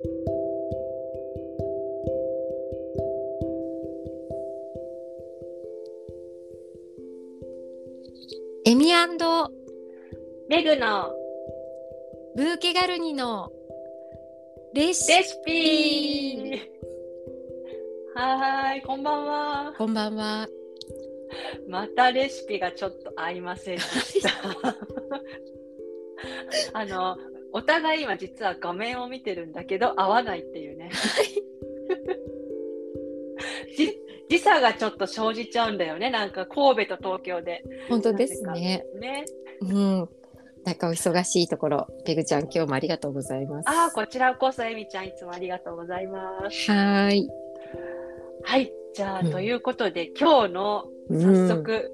エミレグのブーケガルニのレシピはーい、こんばんは。こんばんは。またレシピがちょっと合いませんでした。あの、お互い今実は画面を見てるんだけど合わないっていうね。じ時差がちょっと生じちゃうんだよね。なんか神戸と東京で。本当ですね。ね。うん。なんかお忙しいところ、ペグちゃん今日もありがとうございます。ああ、こちらこそエミちゃんいつもありがとうございます。はーい。はい、じゃあ、うんということで今日の早速、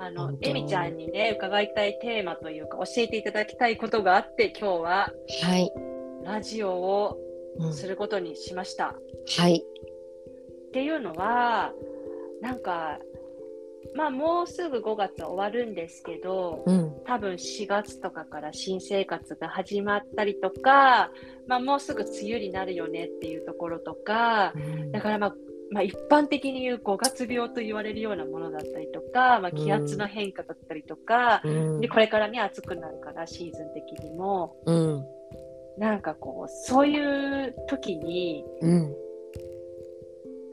あの本当エミちゃんにね伺いたいテーマというか教えていただきたいことがあって今日ははい。ラジオをうんすることにしました。はい。っていうのはなんかまあもうすぐ5月は終わるんですけどうん。多分4月とかから新生活が始まったりとか、まあ、もうすぐ梅雨になるよねっていうところとかだから、まあ、まあ一般的に言う5月病と言われるようなものだったりとか、まあ、気圧の変化だったりとか、うんでこれからね暑くなるからシーズン的にもうん。なんかこうそういう時にうん。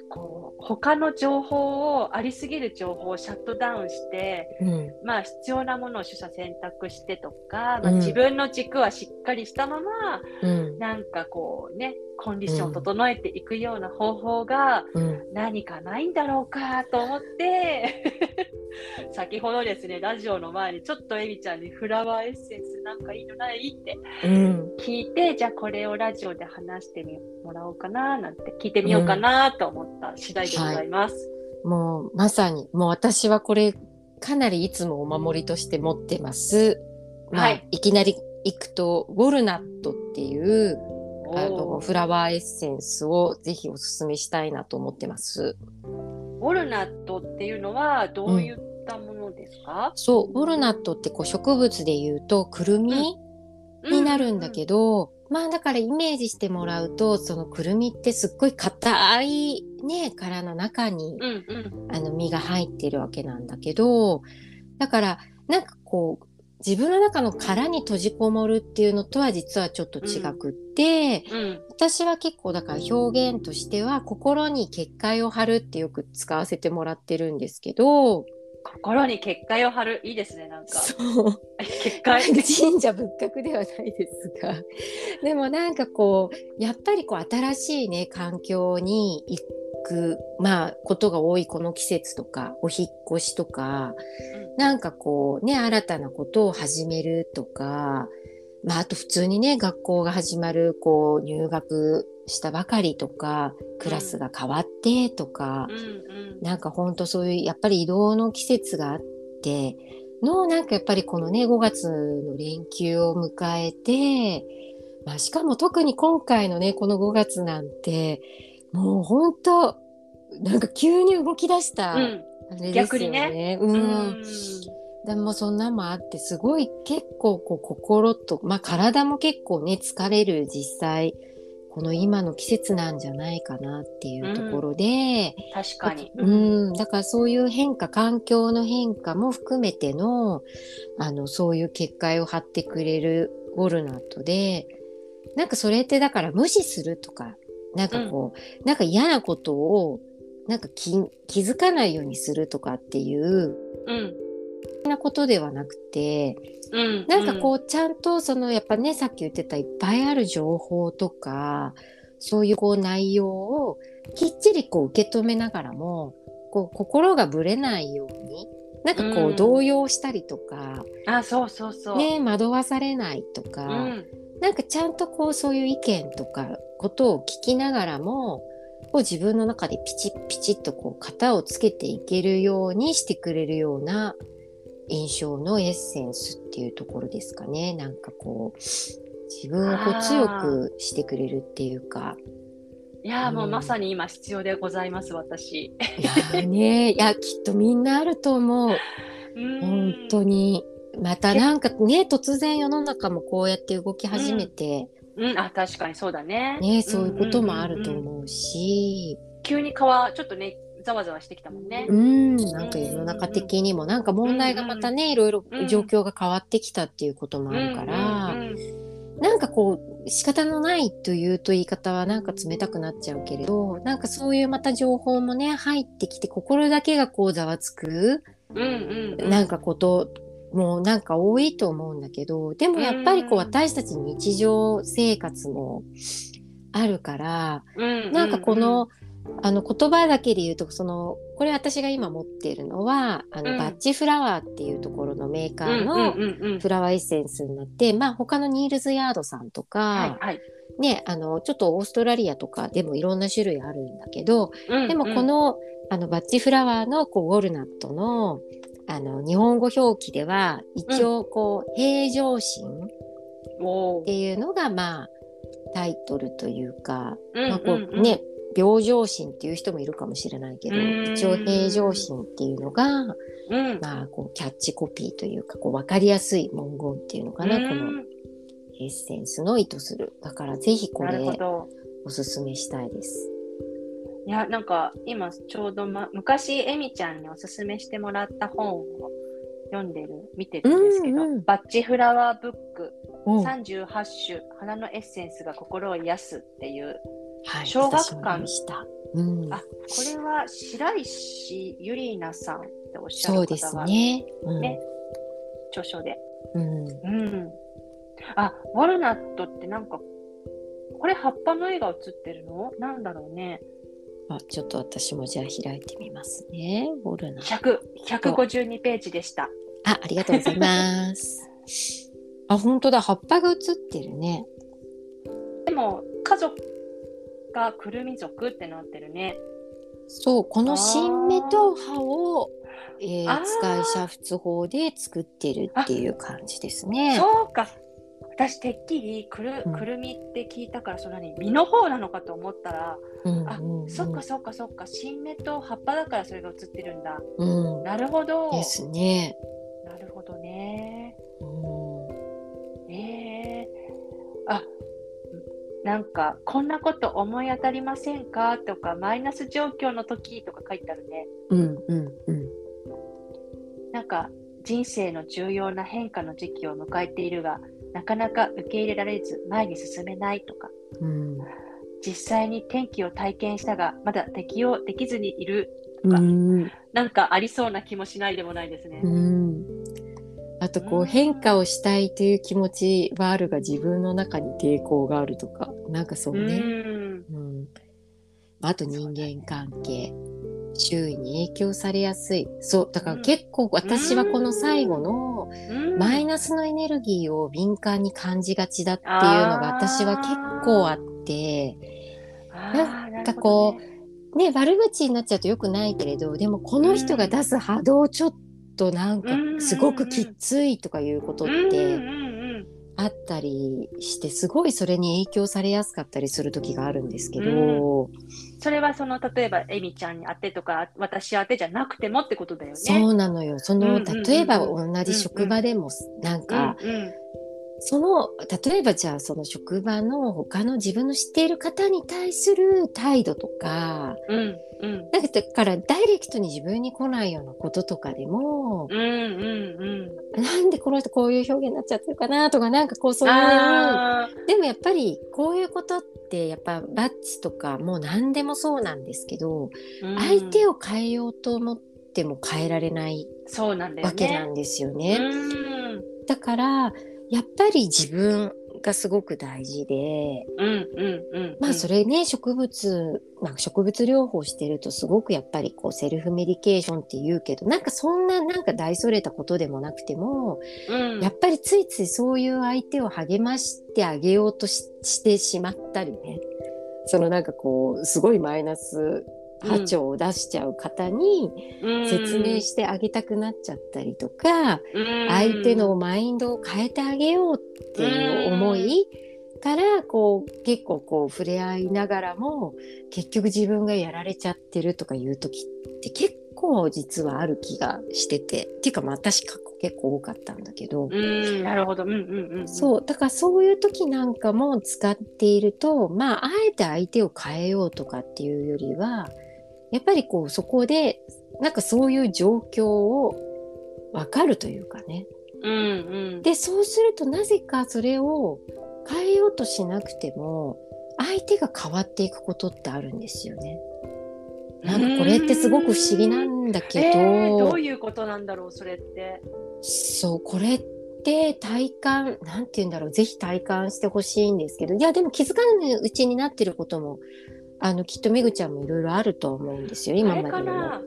こう他の情報をありすぎる情報をシャットダウンして、うん。まあ、必要なものを取捨選択してとか、まあ、うん自分の軸はしっかりしたまま、うん。なんかこうねコンディションを整えていくような方法が、うん。何かないんだろうかと思って先ほどですねラジオの前にちょっとエミちゃんにフラワーエッセンスなんかいいのないってうん。聞いてじゃあこれをラジオで話してみもらおうかななんて聞いてみようかなと思った次第でございます。もうまさに、もう私はこれ、かなりいつもお守りとして持ってます。まあ、はいいきなり行くと、ウォルナットっていう、あのフラワーエッセンスをぜひおすすめしたいなと思ってます。ウォルナットっていうのはどういったものですか、そう、ウォルナットってこう植物で言うとくるみになるんだけど、まあだからイメージしてもらうと、そのくるみってすっごい硬いね、殻の中にうんうん。あの実が入ってるわけなんだけど、だからなんかこう自分の中の殻に閉じこもるっていうのとは実はちょっと違くって、うん。私は結構だから表現としては心に結界を張るってよく使わせてもらってるんですけど、心に結界を張るいいですねなんか。そう。結界。神社仏閣ではないですが。でもなんかこうやっぱりこう新しいね環境に行くまあことが多いこの季節とかお引っ越しとか、なんかこうね新たなことを始めるとかまああと普通にね学校が始まるこう入学したばかりとかクラスが変わってとか、うん。うんなんかほんとそういうやっぱり移動の季節があってのなんかやっぱりこのね5月の連休を迎えて、まあ、しかも特に今回のねこの5月なんてもうほんとなんか急に動き出した、うん。あれですよ逆にね。うん。うん。でもそんなんもあってすごい結構こう心とまあ体も結構ね疲れる実際この今の季節なんじゃないかなっていうところで、確かに。うん、だからそういう変化、環境の変化も含めての、あの、そういう結界を張ってくれるウォルナットで、なんかそれってだから無視するとか、なんかこう、なんか嫌なことを、なんか気気づかないようにするとかっていう、うん。なことではなくて、うん。なんかこう、ちゃんとその、やっぱね、さっき言ってたいっぱいある情報とか、そういうこう内容をきっちりこう受け止めながらも、こう心がぶれないように、なんかこううん動揺したりとか、うん。あ、そうそうそう。ね、惑わされないとうか、ん。なんかちゃんとこうそういう意見とかことを聞きながらも、こう自分の中でピチッピチッとこう型をつけていけるようにしてくれるような印象のエッセンスっていうところですかね。なんかこう、自分をこう強くしてくれるっていうか。いやー、もううんまさに今必要でございます、私。いやーね、いや、きっとみんなあると思う。うん本当に。またなんかね、突然世の中もこうやって動き始めて、うん、あ確かにそうだね。ね、そういうこともあるとうん。思うし、急に川ちょっとねざわざわしてきたもんね。うん、なんか世の中的にもなんか問題がまたね、いろいろ状況が変わってきたっていうこともあるから、なんかこう仕方のないというと言い方はなんか冷たくなっちゃうけれど、なんかそういうまた情報もね入ってきて心だけがこうざわつく、うんなんかこともなんか多いと思うんだけど、でもやっぱりこううん。私たち日常生活もあるから、うんうんうん。なんかこの、あの言葉だけで言うとそのこれ私が今持っているのはあの、うん。バッチフラワーっていうところのメーカーうんのうんうんうん。フラワーエッセンスになって、まあ他のニールズヤードさんとか、はいはい。ねあのちょっとオーストラリアとかでもいろんな種類あるんだけど、うんでもこ、のあのバッチフラワーのこうウォルナットのあの日本語表記では一応こう、平常心っていうのがまあタイトルというか、うんまあこうん。ううんね平常心っていう人もいるかもしれないけど、うん。一応平常心っていうのが、うん。まあ、こうキャッチコピーというかこう分かりやすい文言っていうのかな、うん。このエッセンスの意図する。だからぜひこなれ。おすすめしたいです。いや、なんか今ちょうど、ま、昔、エミちゃんにおすすめしてもらった本を読んでる、見てるんですけど、うんうん。バッチフラワーブックうん。38種、花のエッセンスが心を癒すっていう、はい、小学館私も読みした。うん、あこれは白石ゆりなさんっておっしゃるそうです方が、ね。うんね著書で。うん、うん。あ、ウォルナットってなんか、これ葉っぱの絵が写ってるの？なんだろうね。あちょっと私もじゃあ開いてみますね。ウォルナット100、152ページでした。あ、ありがとうございます。あ、本当だ、葉っぱが写ってるね。でも、家族がくるみ族ってなってるね。そう、この新芽と葉を、えーあー使い煮沸法で作ってるっていう感じですね。そうか。私、てっきりくる,、うんくるみって聞いたから、そんなに実の方なのかと思ったら、あうんうんうん、そっかそっかそっか、新芽と葉っぱだからそれが写ってるんだ。うん、なるほど。ですね。なるほどね。うんええあ、なんか、こんなこと思い当たりませんか？とか、マイナス状況の時とか書いてあるね。うんうんうん。なんか、人生の重要な変化の時期を迎えているが、なかなか受け入れられず前に進めないとか、うん。実際に天気を体験したが、まだ適応できずにいるうか。ん。なんかありそうな気もしないでもないですね。うん。あとこううん。変化をしたいという気持ちはあるが自分の中に抵抗があるとかなんかそうね、うん。うん、あと人間関係。周囲に影響されやすい。そうだから結構私はこの最後のうん。マイナスのエネルギーを敏感に感じがちだっていうのが私は結構あって。なんかこうね悪口になっちゃうとよくないけれどでもこの人が出す波動ちょっとなんかすごくきついとかいうことってあったりしてすごいそれに影響されやすかったりする時があるんですけど、それはその例えばエミちゃんに当てとか私当てじゃなくてもってことだよね。そうなのよ。そのうんうんうんうん。例えば同じ職場でもなんか、うんうんその例えばじゃあその職場の他の自分の知っている方に対する態度とかうんうんだからダイレクトに自分に来ないようなこととかでも、うんうんうんなんでこの人こういう表現になっちゃってるかなとかなんかこうそういうあでもやっぱりこういうことってやっぱバッチとかもう何でもそうなんですけど、ー相手をを変えようと思っても変えられないそうなんだよわけなね。んですよね。うんだからやっぱり自分がすごく大事で、うんうんうんまあそれね植物、まあ、植物療法してるとすごくやっぱりこうセルフメディケーションって言うけどなんかそんななんか大それたことでもなくても、うん。やっぱりついついそういう相手を励ましてあげようとししてしまったりね。そのなんかこうすごいマイナス波長を出しちゃう方に説明してあげたくなっちゃったりとか、うん。相手のマインドを変えてあげようっていう思いからこう結構こう触れ合いながらも結局自分がやられちゃってるとかいう時って結構実はある気がしててっていうかまあ私過去結構多かったんだけど、うん。なるほど。うんうんうん。そう。だからそういう時なんかも使っているとまああえて相手を変えようとかっていうよりはやっぱりこうそこでなんかそういう状況を分かるというかね。うんうん。でそうするとなぜかそれを変えようとしなくても相手が変わっていくことってあるんですよね。なんかこれってすごく不思議なんだけど、えーどういうことなんだろうそれって。そうこれって体感なんて言うんだろう。ぜひ体感してほしいんですけど。いやでも気づかぬうちになってることもあのきっとめぐちゃんもいろいろあると思うんですよ今まで。かな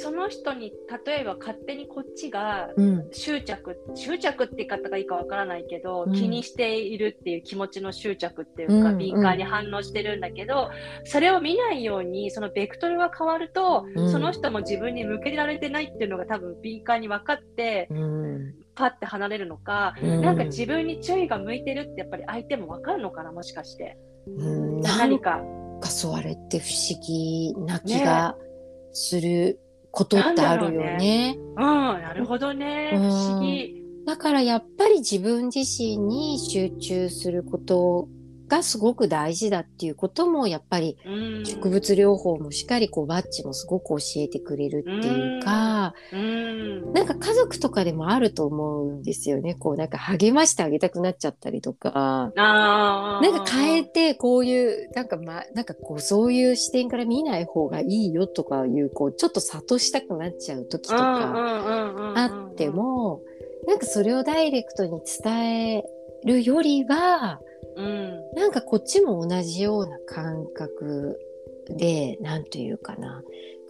その人に例えば勝手にこっちがうん。執着執着って言い方がいいかわからないけど、うん。気にしているっていう気持ちの執着っていうか、うん敏感に反応してるんだけどそれを見ないようにそのベクトルが変わると、うん。その人も自分に向けられてないっていうのが多分敏感に分かってうん。パッて離れるのか、うん。なんか自分に注意が向いてるってやっぱり相手も分かるのかなもしかして。何かかそれって不思議な気がすることってあるよなんだろうね。うんなるほどね、うん不思議。だからやっぱり自分自身に集中することがすごく大事だっていうこともやっぱりうん。植物療法もしっかりこうバッチもすごく教えてくれるっていうか、うん。なんか家族とかでもあると思うんですよね。こうなんか励ましてあげたくなっちゃったりとか。なんか変えてこういうなんかまなんかこうそういう視点から見ない方がいいよとかいうこうちょっと諭したくなっちゃう時とかああって、もなんかそれをダイレクトに伝えるよりはうん。なんかこっちも同じような感覚でなんというかな。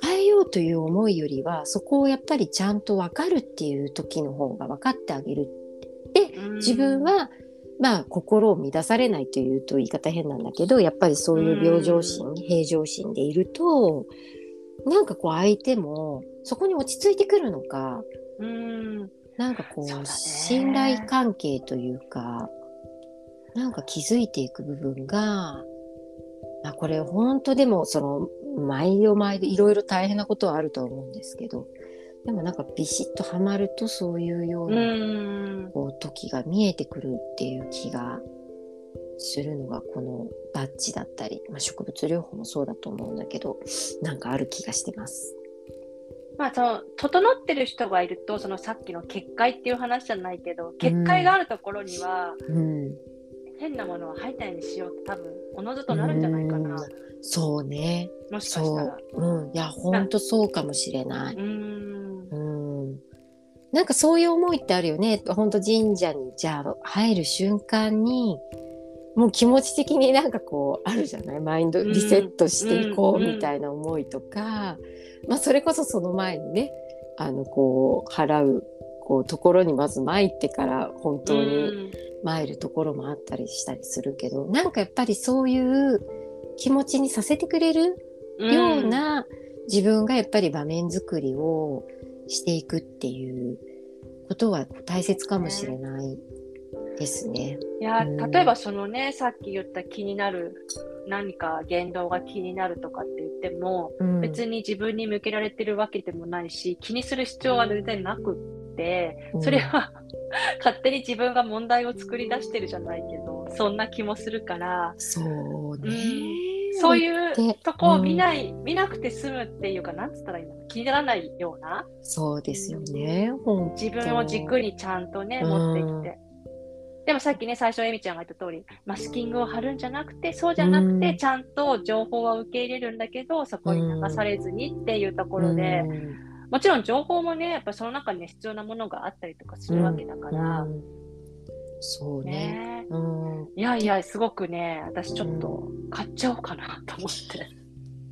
変えようという思いよりはそこをやっぱりちゃんと分かるっていう時の方が分かってあげる。自分、はまあ心を乱されないというと言い方変なんだけどやっぱりそういう病状心、平常心でいるとなんかこう相手もそこに落ち着いてくるのかうん。なんかこう信頼関係というかなんか気づいていく部分がまあこれ本当でもその毎度毎度いろいろ大変なことはあるとは思うんですけどでもなんかビシッとはまるとそういうよううな、ん。こう時が見えてくるっていう気がするのがこのバッジだったり、まあ、植物療法もそうだと思うんだけどなんかある気がしてます。まあその整ってる人がいるとそのさっきの結界っていう話じゃないけど結界があるところには、うん、変なものは入ったようにしようって多分おのずとなるんじゃないかな、そうね。もしかしたそらう、うん、いや本当そうかもしれない。うんうん。なんかそういう思いってあるよね。本当神社にじゃあ入る瞬間にもう気持ち的になんかこうあるじゃない？マインドリセットしていこうんうみたいな思いとか、まあそれこそその前にねあのこう払うこうところにまず参ってから本当に参るところもあったりしたりするけど、なんかやっぱりそういう気持ちにさせてくれるうん。ような自分がやっぱり場面作りをしていくっていうことは大切かもしれないですね。いやうん。例えばそのねさっき言った気になる何か言動が気になるとかって言っても、うん、別に自分に向けられてるわけでもないし気にする必要は全然なくってうん。それは 勝手に自分が問題を作り出してるじゃないけどそんな気もするから。そうね。そういうでとこを見ない、見なくて済むっていうかな？んつったらいいの？気にならないような？そうですよね。自分を軸にちゃんとねうん。持ってきて。でもさっきね、最初、エミちゃんが言った通り、マスキングを貼るんじゃなくて、そうじゃなくて、うん。ちゃんと情報は受け入れるんだけど、そこに流されずにっていうところで、うんもちろん情報もね、やっぱその中には必要なものがあったりとかするわけだから、うんそうね。ね。うんいやいや、すごくね、私ちょっと買っちゃおうかなと思って。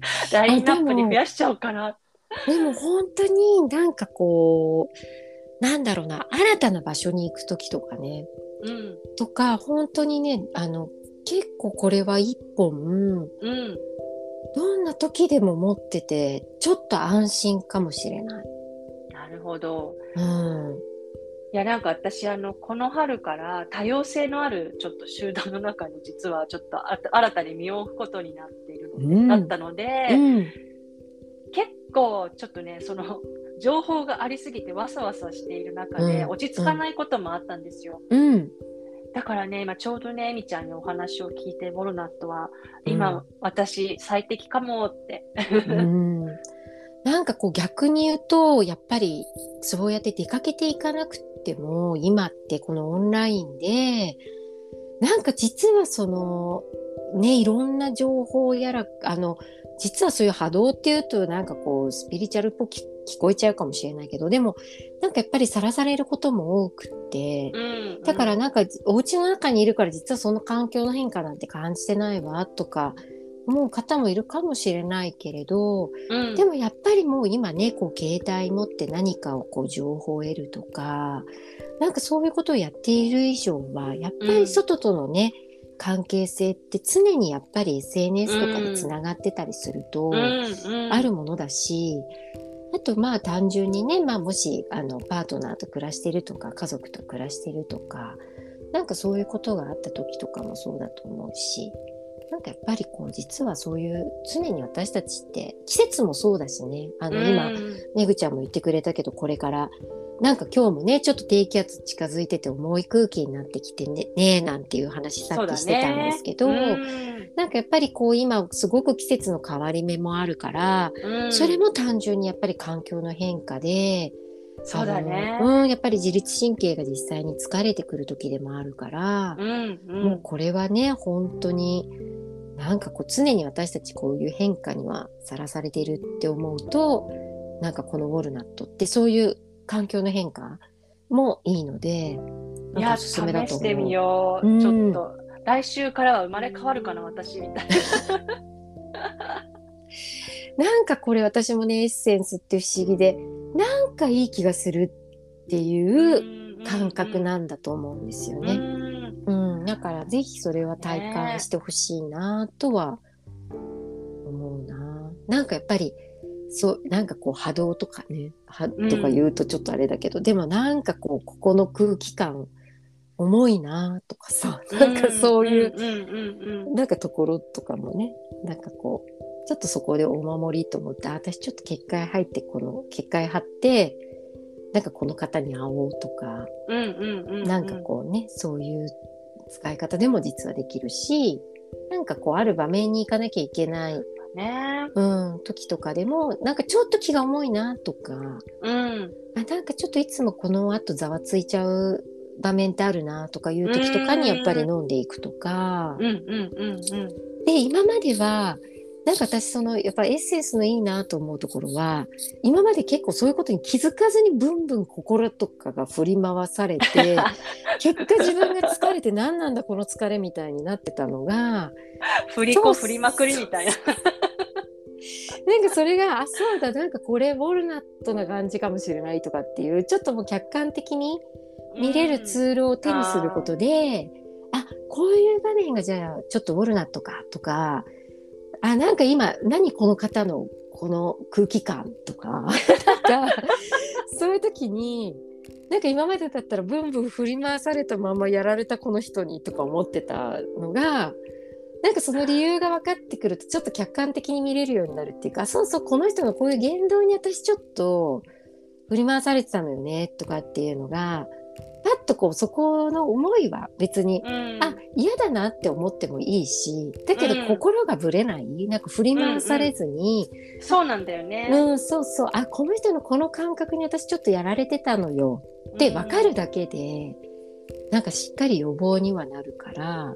ラインナップに増やしちゃおうかな。でも本当になんかこうなんだろうな新たな場所に行く時とかねうん。とか本当にねあの結構これは一本うん。どんな時でも持っててちょっと安心かもしれない。なるほど。うん、いやなんか私あのこの春から多様性のあるちょっと集団の中に実はちょっとあ新たに身を置くことになっているので、うんだったので、うん、結構ちょっとねその情報がありすぎてわさわさしている中で、落ち着かないこともあったんですよ。うんだからね、今ちょうどね、えみちゃんにお話を聞いて、ボルナットは、今、うん、私、最適かもって。うんなんかこう逆に言うと、やっぱりそうやって出かけていかなくても、今ってこのオンラインで、なんか実はその、ね、いろんな情報やら、あの、実はそういう波動っていうとなんかこうスピリチュアルっぽく聞こえちゃうかもしれないけどでもなんかやっぱりさらされることも多くって、うん。うん、だからなんかお家の中にいるから実はその環境の変化なんて感じてないわとか思う方もいるかもしれないけれど、うん、でもやっぱりもう今ねこう携帯持って何かをこう情報を得るとかなんかそういうことをやっている以上はやっぱり外とのね、うん関係性って常にやっぱり SNS とかでつながってたりするとあるものだし、あとまあ単純にね、まあ、もしあのパートナーと暮らしてるとか家族と暮らしてるとかなんかそういうことがあった時とかもそうだと思うしなんかやっぱりこう実はそういう常に私たちって季節もそうだしね。あの今、めぐちゃんも言ってくれたけどこれからなんか今日もねちょっと低気圧近づいてて重い空気になってきてねねなんていう話さっきしてたんですけど、ね、なんかやっぱりこう今すごく季節の変わり目もあるから、それも単純にやっぱり環境の変化で。そうだね。うん、やっぱり自律神経が実際に疲れてくる時でもあるから、うんうん、もうこれはね、本当に、なんかこう常に私たちこういう変化にはさらされているって思うと、なんかこのウォルナットってそういう環境の変化もいいので、いや、試してみよう。うん、ちょっと、来週からは生まれ変わるかな、私みたいな。なんかこれ私もね、エッセンスって不思議で、なんかいい気がするっていう感覚なんだと思うんですよね。うん、だからぜひそれは体感してほしいなとは思うな。なんかやっぱりそうなんかこう波動とかねはとか言うとちょっとあれだけど、うん、でもなんかこうここの空気感重いなとかさなんかそういうなんかところとかもねなんかこうちょっとそこでお守りと思って私ちょっと結界入ってこの結界張ってなんかこの方に会おうとか、なんかこうねそういう使い方でも実はできるしなんかこうある場面に行かなきゃいけないね。うん、時とかでも、なんかちょっと気が重いなとか、うん。あなんかちょっといつもこの後ざわついちゃう場面ってあるなとかいう時とかにやっぱり飲んでいくとか。うんうんうんうん。で、今までは、なんか私そのやっぱエッセンスのいいなと思うところは今まで結構そういうことに気づかずにブンブン心とかが振り回されて 結果自分が疲れて何なんだこの疲れみたいになってたのが振り子振りまくりみたいな なんかそれがあそうだなんかこれウォルナットな感じかもしれないとかっていうちょっともう客観的に見れるツールを手にすることで、うん、あこういう場面がじゃあちょっとウォルナットかとかあなんか今何この方のこの空気感とか なんかそういう時になんか今までだったらブンブン振り回されたままやられたこの人にとか思ってたのがなんかその理由が分かってくるとちょっと客観的に見れるようになるっていうかそうそうこの人のこういう言動に私ちょっと振り回されてたのよねとかっていうのがパッとこうそこの思いは別に、うん、あ嫌だなって思ってもいいしだけど心がぶれない、うん、なんか振り回されずに、うんうん、そうなんだよね。うんそうそう。あこの人のこの感覚に私ちょっとやられてたのよ。って分かるだけで、うん、なんかしっかり予防にはなるから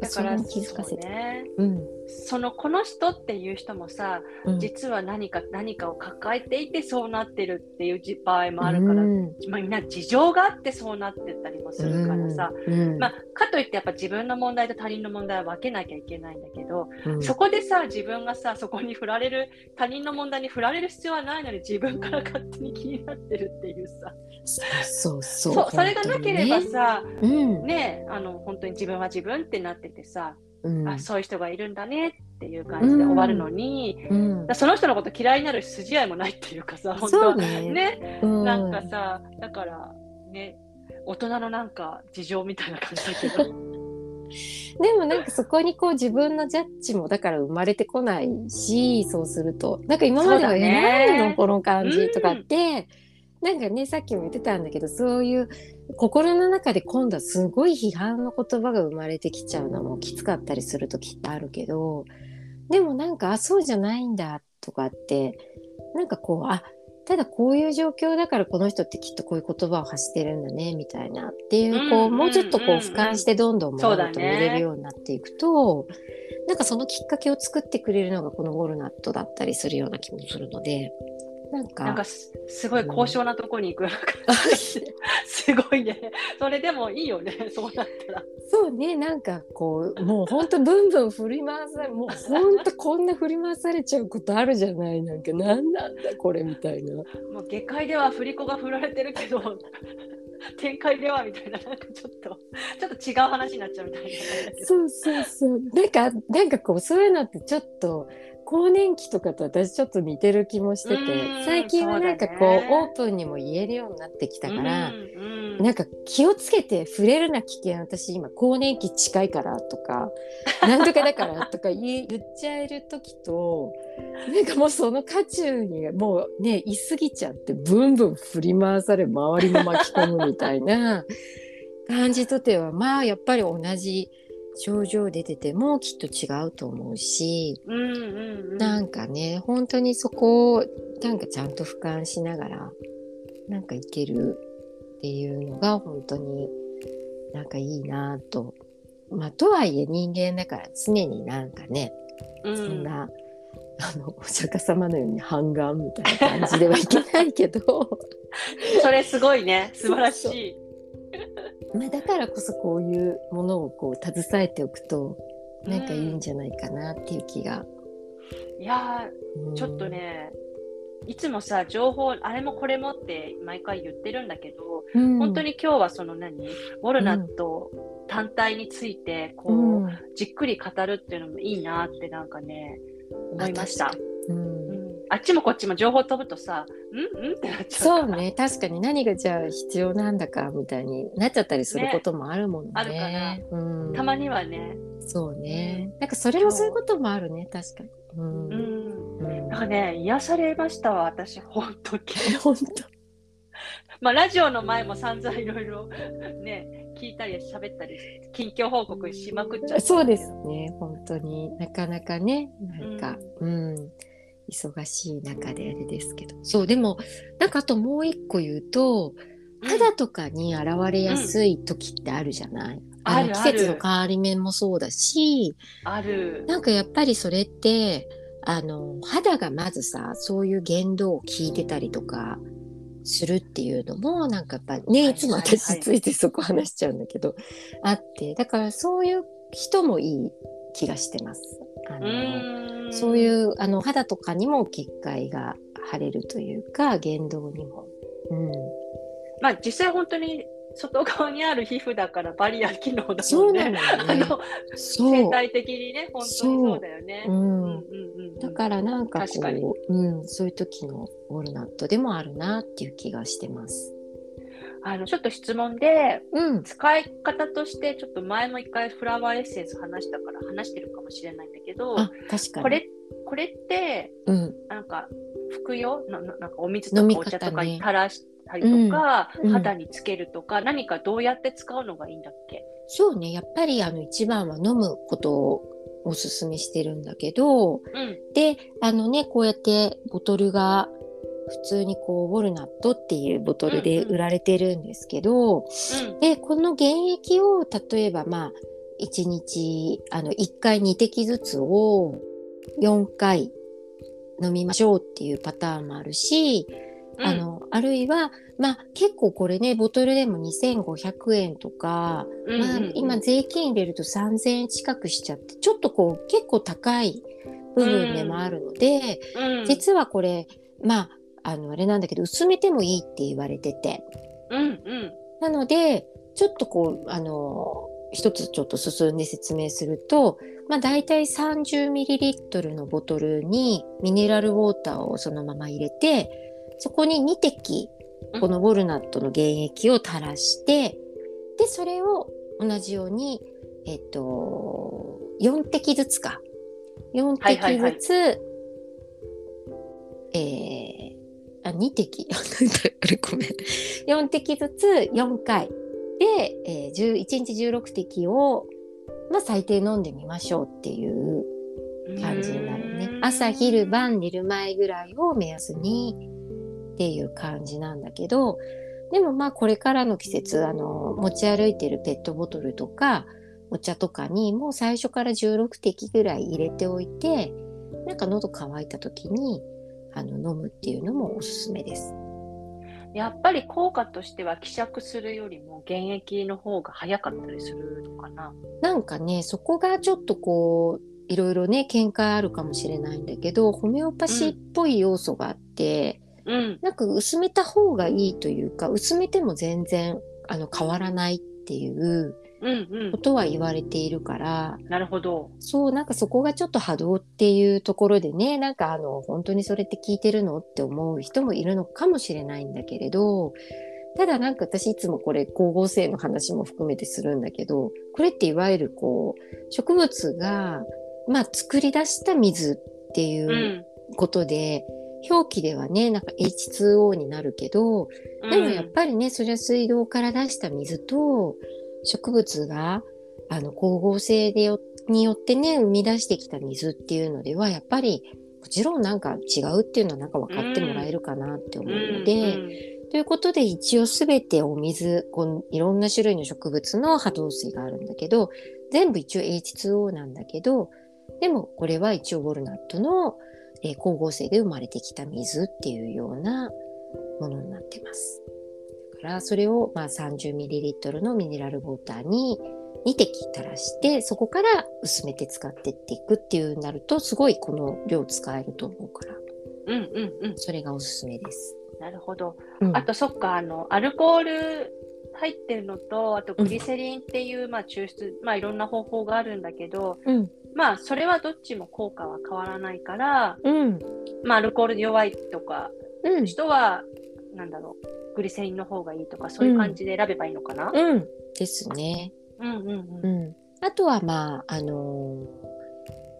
だから気づかせて、ね、うん、そのこの人っていう人もさ、うん、実は何か何かを抱えていてそうなってるっていう場合もあるから、うん、まあ、みんな事情があってそうなってたりもするからさ、まあ、かといってやっぱ自分の問題と他人の問題は分けなきゃいけないんだけど、そこでさ自分がさそこに振られる他人の問題に振られる必要はないのに自分から勝手に気になってるっていうさ。そうそうそう。それがなければさ、ね、うん、ねあの本当に自分は自分ってなっててさ、うん、あそういう人がいるんだねっていう感じで終わるのに、うん、その人のこと嫌いになる筋合いもないっていうかさ本当ね。ね、なんかさだからね大人のなんか事情みたいな感じだけど。でもなんかそこにこう自分のジャッジもだから生まれてこないしそうすると。なんか今までは「え何なのこの感じ」とかって、うん、なんかねさっきも言ってたんだけどそういう心の中で今度はすごい批判の言葉が生まれてきちゃうのもきつかったりする時ってあるけどでもなんかあそうじゃないんだとかってなんかこうあただこういう状況だからこの人ってきっとこういう言葉を発してるんだねみたいなっていう,、こうもうちょっとこう俯瞰してどんどん物事を見れるようになっていくと、ね、なんかそのきっかけを作ってくれるのがこのウォルナットだったりするような気もするので。なんかなんかすごい高尚なとこに行くような感じ、すごいね。それでもいいよね。そうなったら。そうねなんかこうもうほんとブンブン振り回されもうほんとこんな振り回されちゃうことあるじゃない。なんか何なんだこれみたいな。もう下界では振り子が振られてるけど 展開ではみたいな。なんかちょっとちょっと違う話になっちゃうみたいな。そうそうそう。なんかなんかこうそういうのってちょっと更年期とかと私ちょっと似てる気もしてて最近はなんかこう、ね、オープンにも言えるようになってきたから、んなんか気をつけて触れるな危険私今更年期近いからとか なんとかだからとか言っちゃえる時となんかもうその渦中にもうねいすぎちゃってブンブン振り回され周りも巻き込むみたいな感じとてはまあやっぱり同じ。症状出ててもきっと違うと思うし、うんうんうん、なんかね本当にそこをなんかちゃんと俯瞰しながらなんかいけるっていうのが本当になんかいいなと。まあ、とはいえ人間だから常になんかね、うん、そんなあのお釈迦様のように半眼みたいな感じではいけないけど。それすごいね。素晴らしいまあ、だからこそこういうものをこう携えておくとなんかいいんじゃないかなっていう気が。うん、いやちょっとねいつもさ情報あれもこれもって毎回言ってるんだけど、うん、本当に今日はその何？ウォルナット単体についてこう、うん、じっくり語るっていうのもいいなってなんかね思いました。あっちもこっちも情報飛ぶとさ、ん？ん？ってなっちゃうそうね、確かに何がじゃあ必要なんだかみたいになっちゃったりすることもあるもんね。ねあるかな、うん。たまにはね。そうね。なんかそれもそういうこともあるね、確かに。うん。うん、なんかね、癒されましたわ、私、本当に。本当。まあ、ラジオの前も散々いろいろね、聞いたり喋ったり、近況報告しまくっちゃう。そうですね、本当になかなかね、なんか、うん、うん忙しい中であれですけど。そうでもなんかあともう一個言うと肌とかに現れやすい時ってあるじゃない、うん、あの季節の変わり目もそうだしある。なんかやっぱりそれってあの肌がまずさそういう言動を聞いてたりとかするっていうのもなんかやっぱねいつも私ついてそこ話しちゃうんだけど、あってだからそういう人もいい気がしてます。あのそういうあの肌とかにも結界が腫れるというか言動にも。うんまあ、実際本当に外側にある皮膚だからバリア機能だもんね。ねあの生態的にね本当にそうだよね。だからなんかこう、うん、そういう時のウォルナットでもあるなっていう気がしてます。あのちょっと質問で、うん、使い方としてちょっと前も一回フラワーエッセンス話したから話してるかもしれないんだけどこれこれって、うん、なんか服用？ななんかお水とかお茶とかに垂らしたりとか、ねうん、肌につけるとか、何かどうやって使うのがいいんだっけ？そうね。やっぱりあの一番は飲むことをおすすめしてるんだけど、うん、であのねこうやってボトルが普通にこうウォルナットっていうボトルで売られてるんですけど、うん。うん、でこの原液を例えばまあ1日あの1回2滴ずつを4回飲みましょうっていうパターンもあるし、うん、あのあるいはまあ結構これねボトルでも2500円とか、うんうんうん、まあ、今税金入れると3000円近くしちゃってちょっとこう結構高い部分でもあるので、うん。うん、実はこれまああのあれなんだけど薄めてもいいって言われてて、うんうん、なのでちょっとこうあの一つちょっと進んで説明すると、まあ、大体 30ml のボトルにミネラルウォーターをそのまま入れてそこに2滴このウォルナットの原液を垂らしてでそれを同じようにえっと、4滴ずつか。4はいはいはい。滴ずつ、えーあ、2滴。あれ、ごめん。4滴ずつ4回。で、えー、10 1日16滴を、まあ、最低飲んでみましょうっていう感じになるね。朝、昼、晩、寝る前ぐらいを目安にっていう感じなんだけど、でもまあこれからの季節、あの、持ち歩いてるペットボトルとか、お茶とかにもう最初から16滴ぐらい入れておいて、なんか喉乾いた時に、あの、飲むっていうのもおすすめです。やっぱり効果としては希釈するよりも原液の方が早かったりするのかな。なんかね、そこがちょっとこう、いろいろね、見解あるかもしれないんだけど、ホメオパシーっぽい要素があって、うん。なんか薄めた方がいいというか、薄めても全然あの変わらないっていうこ。とは言われているから、なるほど。そう、なんかそこがちょっと波動っていうところでね、なんかあの、本当にそれって聞いてるのって思う人もいるのかもしれないんだけれど、ただなんか私いつもこれ光合成の話も含めてするんだけど、これっていわゆるこう、植物が、まあ作り出した水っていううんことで、表記ではね、なんか H2O になるけど、でもやっぱりね、それは水道から出した水と植物があの光合成でよによってね、生み出してきた水っていうのでは、やっぱりもちろんなんか違うっていうのはなんか分かってもらえるかなって思うので、ということで一応すべてお水、このいろんな種類の植物の波動水があるんだけど、全部一応 H2O なんだけど、でもこれは一応ウォルナットの、えー光合成で生まれてきた水っていうようなものになってます。だからそれをまあ 30ml のミネラルウォーターに2滴垂らして、そこから薄めて使ってっていくっていうなると、すごいこの量使えると思うから、うんうんうん。それがおすすめです。なるほど。うんあと、そっか、あの、アルコール入ってるのと、あとグリセリンっていう、まあ、抽出、まあ、いろんな方法があるんだけど、うん、まあ、それはどっちも効果は変わらないから、うん、まあ、アルコールに弱いとか、うん、人は、なんだろう、グリセリンの方がいいとか、そういう感じで選べばいいのかな？うん、ですね。うんうんううん。ん。あとはまあ、あのー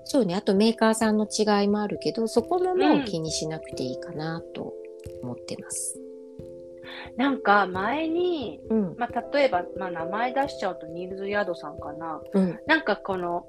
そうね、あとメーカーさんの違いもあるけど、そこももう気にしなくていいかなと思ってます。なんか、前に、うん、まあ、例えば、まあ、名前出しちゃうと、ニールズ・ヤードさんかな。うん。なんか、この、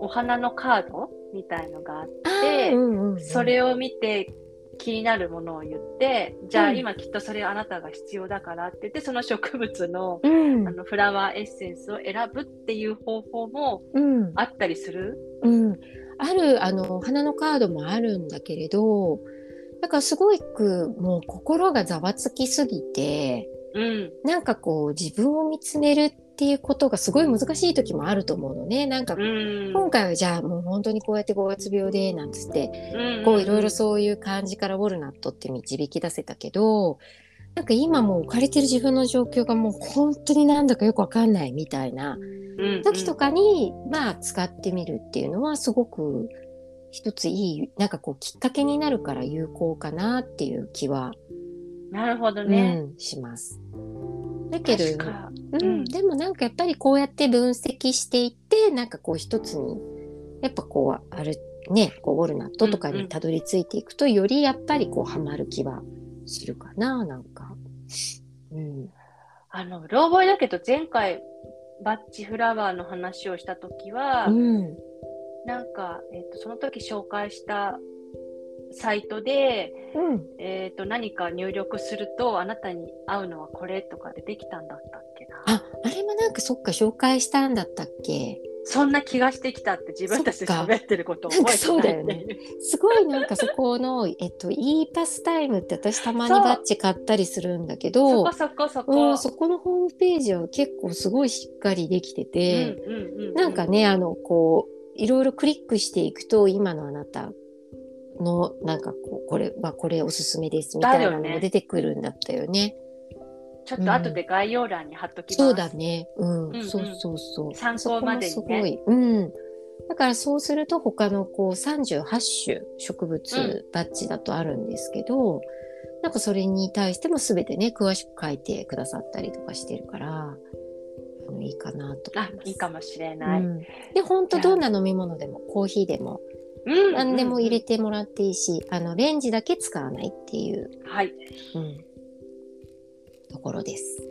お花のカードみたいのがあって、うんうんうんそれを見て気になるものを言って、じゃあうん今きっとそれあなたが必要だからって言って、その植物のうん。あのフラワーエッセンスを選ぶっていう方法もうん。あったりする？うん、あるあの花のカードもあるんだけれどだからすごくもう心がざわつきすぎてうん。なんかこう自分を見つめるっていうことがすごい難しい時もあると思うのねなんかうん。今回はじゃあもう本当にこうやって5月病でなんつってうんこういろいろそういう感じからウォルナットって導き出せたけどなんか今もう置かれてる自分の状況がもう本当になんだかよくわかんないみたいなうん時とかに、まあ使ってみるっていうのはすごく一ついいなんかこうきっかけになるから有効かなっていう気は、なるほどね。うん、します。だけど。うんうんでもなんかやっぱりこうやって分析していってなんかこう一つにやっぱこうあるねこうウォルナットとかにたどり着いていくと、よりやっぱりこうハマる気はするかななんか。うん、あの、うろ覚えだけど、前回、バッチフラワーの話をしたときは、うん、なんか、えっ、と、その時紹介したサイトで、うん、えっ、と、何か入力すると、あなたに合うのはこれとかでできたんだったっけな。ああれもなんかそっか紹介したんだったっけ？そんな気がしてきたって自分たちで喋ってることを覚えてそうだよね。すごいなんかそこの、えっと、e パスタイムって私たまにバッジ買ったりするんだけそどこ、そこそこ。うん、そこのホームページは結構すごいしっかりできてて、うんうんうんうん。なんかね、あの、こう、いろいろクリックしていくと、今のあなたの、なんかこう、これはこれおすすめですみたいなのだよねが出てくるんだったよね。ちょっと後で概要欄に貼っときます。そうだね。うん、うんそうそうそう。参考までにねすごい。うん。だからそうすると他のこう38種植う物バッジだとあるんですけど、なんかそれに対しても全てね、詳しく書いてくださったりとかしてるから、あのもいいかなと思あいます。いいかもしれない。うんで本当どんな飲み物でもコーヒーでもうん何でも入れて。てもらっていいし、あのレンジだけ使わないっていう、はい。うん、ところです。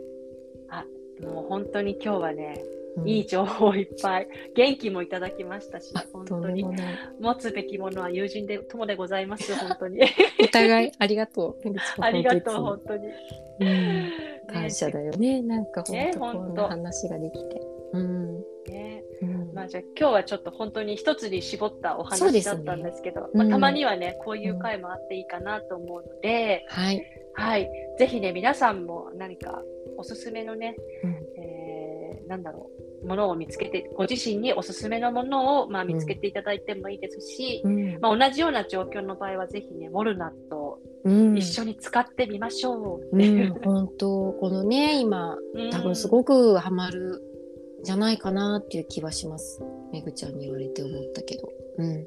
もう本当に今日はね、うんいい情報いっぱい、元気もいただきましたし本当にでもない。持つべきものは友人で友でございます、本当に。お互いありがとう。ありがとう、本本当に。うんね感謝だよね。なんか本ね当こん話ができて。うん。ねうんまあ、じゃあ今日はちょっと本当に一つに絞ったお話だったんですけど、うんまあ、たまにはね、こういう回もあっていいかなと思うので、はい。はい、ぜひね、皆さんも何かおすすめのね、うん。えーなんだろう、ものを見つけて、ご自身におすすめのものを、まあ、見つけていただいてもいいですし、うん。まあ、同じような状況の場合は、ぜひね、モルナットをうん。一緒に使ってみましょう。う。ん、本当このね今うん。多分すごくハマるんじゃないかなっていう気はします。めぐちゃんに言われて思ったけど。うん。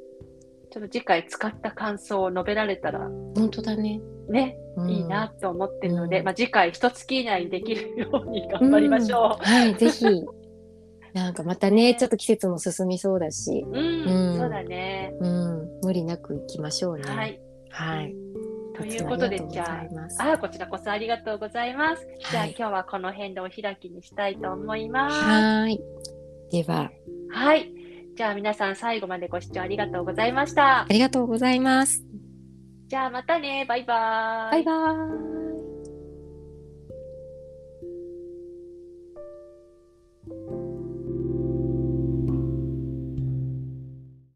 ちょっと次回使った感想を述べられたら、本当だね。ね、うんいいなと思ってるので、うんまあ、次回一月以内にできるように頑張りましょうんはい、ぜひ。なんかまたね、ちょっと季節も進みそうだし、う。うん、うんそうだね。うん、無理なく行きましょうね。はい。はい。ということでじゃああ、あこちらこそありがとうございます。じゃあ、はい今日はこの辺でお開きにしたいと思います。はーい。では、はい。じゃあ皆さん最後までご視聴ありがとうございましたあ。りがとうございます。じゃあまたね。バイバーイ。バイバーイ。